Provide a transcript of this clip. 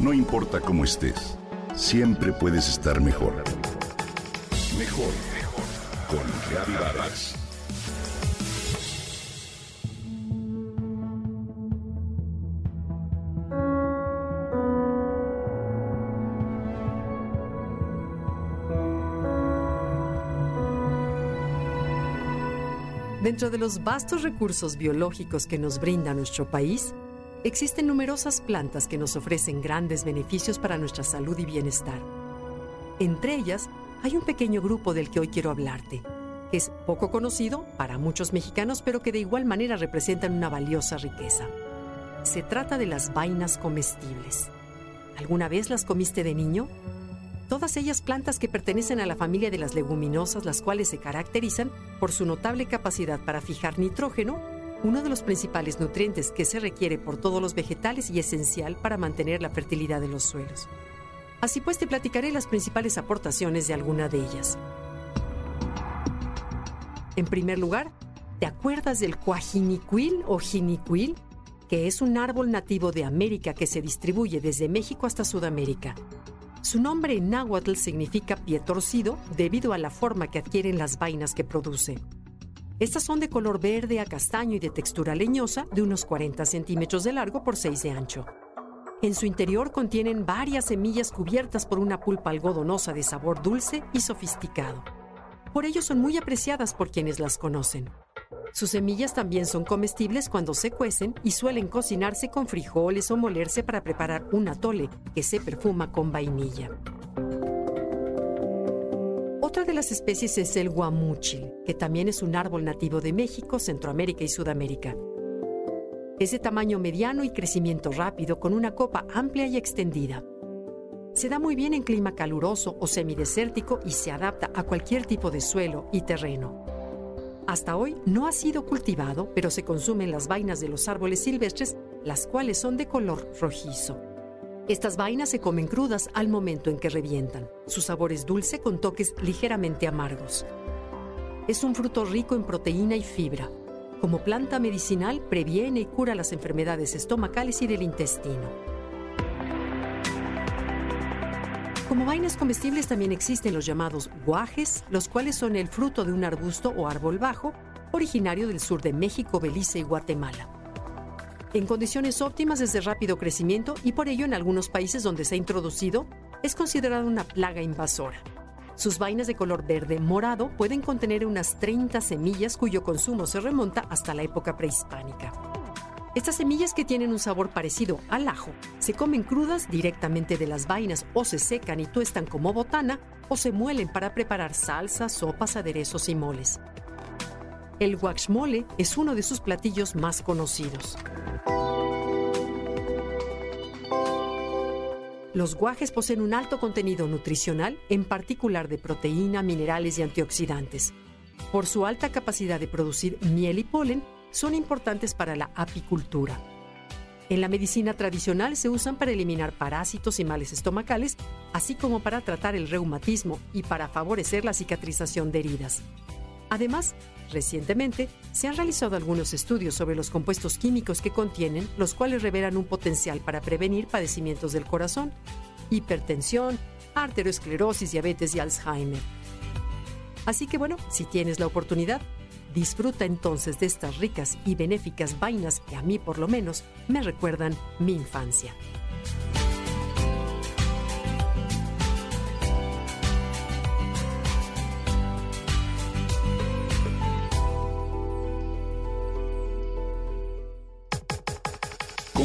No importa cómo estés, siempre puedes estar mejor. Mejor, mejor. Con Reavivadas. Dentro de los vastos recursos biológicos que nos brinda nuestro país, existen numerosas plantas que nos ofrecen grandes beneficios para nuestra salud y bienestar. Entre ellas, hay un pequeño grupo del que hoy quiero hablarte, que es poco conocido para muchos mexicanos, pero que de igual manera representan una valiosa riqueza. Se trata de las vainas comestibles. ¿Alguna vez las comiste de niño? todas ellas plantas que pertenecen a la familia de las leguminosas, las cuales se caracterizan por su notable capacidad para fijar nitrógeno, uno de los principales nutrientes que se requiere por todos los vegetales y esencial para mantener la fertilidad de los suelos. Así pues, te platicaré las principales aportaciones de alguna de ellas. En primer lugar, ¿te acuerdas del cuajinicuil o jinicuil? que es un árbol nativo de América que se distribuye desde México hasta Sudamérica. Su nombre en náhuatl significa pie torcido debido a la forma que adquieren las vainas que produce. Estas son de color verde a castaño y de textura leñosa, de unos 40 centímetros de largo por 6 de ancho. En su interior contienen varias semillas cubiertas por una pulpa algodonosa de sabor dulce y sofisticado. Por ello son muy apreciadas por quienes las conocen. Sus semillas también son comestibles cuando se cuecen y suelen cocinarse con frijoles o molerse para preparar un atole que se perfuma con vainilla. Otra de las especies es el guamúchil, que también es un árbol nativo de México, Centroamérica y Sudamérica. Es de tamaño mediano y crecimiento rápido, con una copa amplia y extendida. Se da muy bien en clima caluroso o semidesértico y se adapta a cualquier tipo de suelo y terreno. Hasta hoy no ha sido cultivado, pero se consumen las vainas de los árboles silvestres, las cuales son de color rojizo. Estas vainas se comen crudas al momento en que revientan. Su sabor es dulce con toques ligeramente amargos. Es un fruto rico en proteína y fibra. Como planta medicinal, previene y cura las enfermedades estomacales y del intestino. Como vainas comestibles también existen los llamados guajes, los cuales son el fruto de un arbusto o árbol bajo, originario del sur de México, Belice y Guatemala. En condiciones óptimas es de rápido crecimiento y por ello en algunos países donde se ha introducido es considerado una plaga invasora. Sus vainas de color verde morado pueden contener unas 30 semillas cuyo consumo se remonta hasta la época prehispánica. Estas semillas que tienen un sabor parecido al ajo se comen crudas directamente de las vainas o se secan y tuestan como botana o se muelen para preparar salsas, sopas, aderezos y moles. El guachmole es uno de sus platillos más conocidos. Los guajes poseen un alto contenido nutricional, en particular de proteína, minerales y antioxidantes. Por su alta capacidad de producir miel y polen, son importantes para la apicultura. En la medicina tradicional se usan para eliminar parásitos y males estomacales, así como para tratar el reumatismo y para favorecer la cicatrización de heridas. Además, recientemente se han realizado algunos estudios sobre los compuestos químicos que contienen, los cuales revelan un potencial para prevenir padecimientos del corazón, hipertensión, arteriosclerosis, diabetes y Alzheimer. Así que bueno, si tienes la oportunidad, Disfruta entonces de estas ricas y benéficas vainas que a mí por lo menos me recuerdan mi infancia.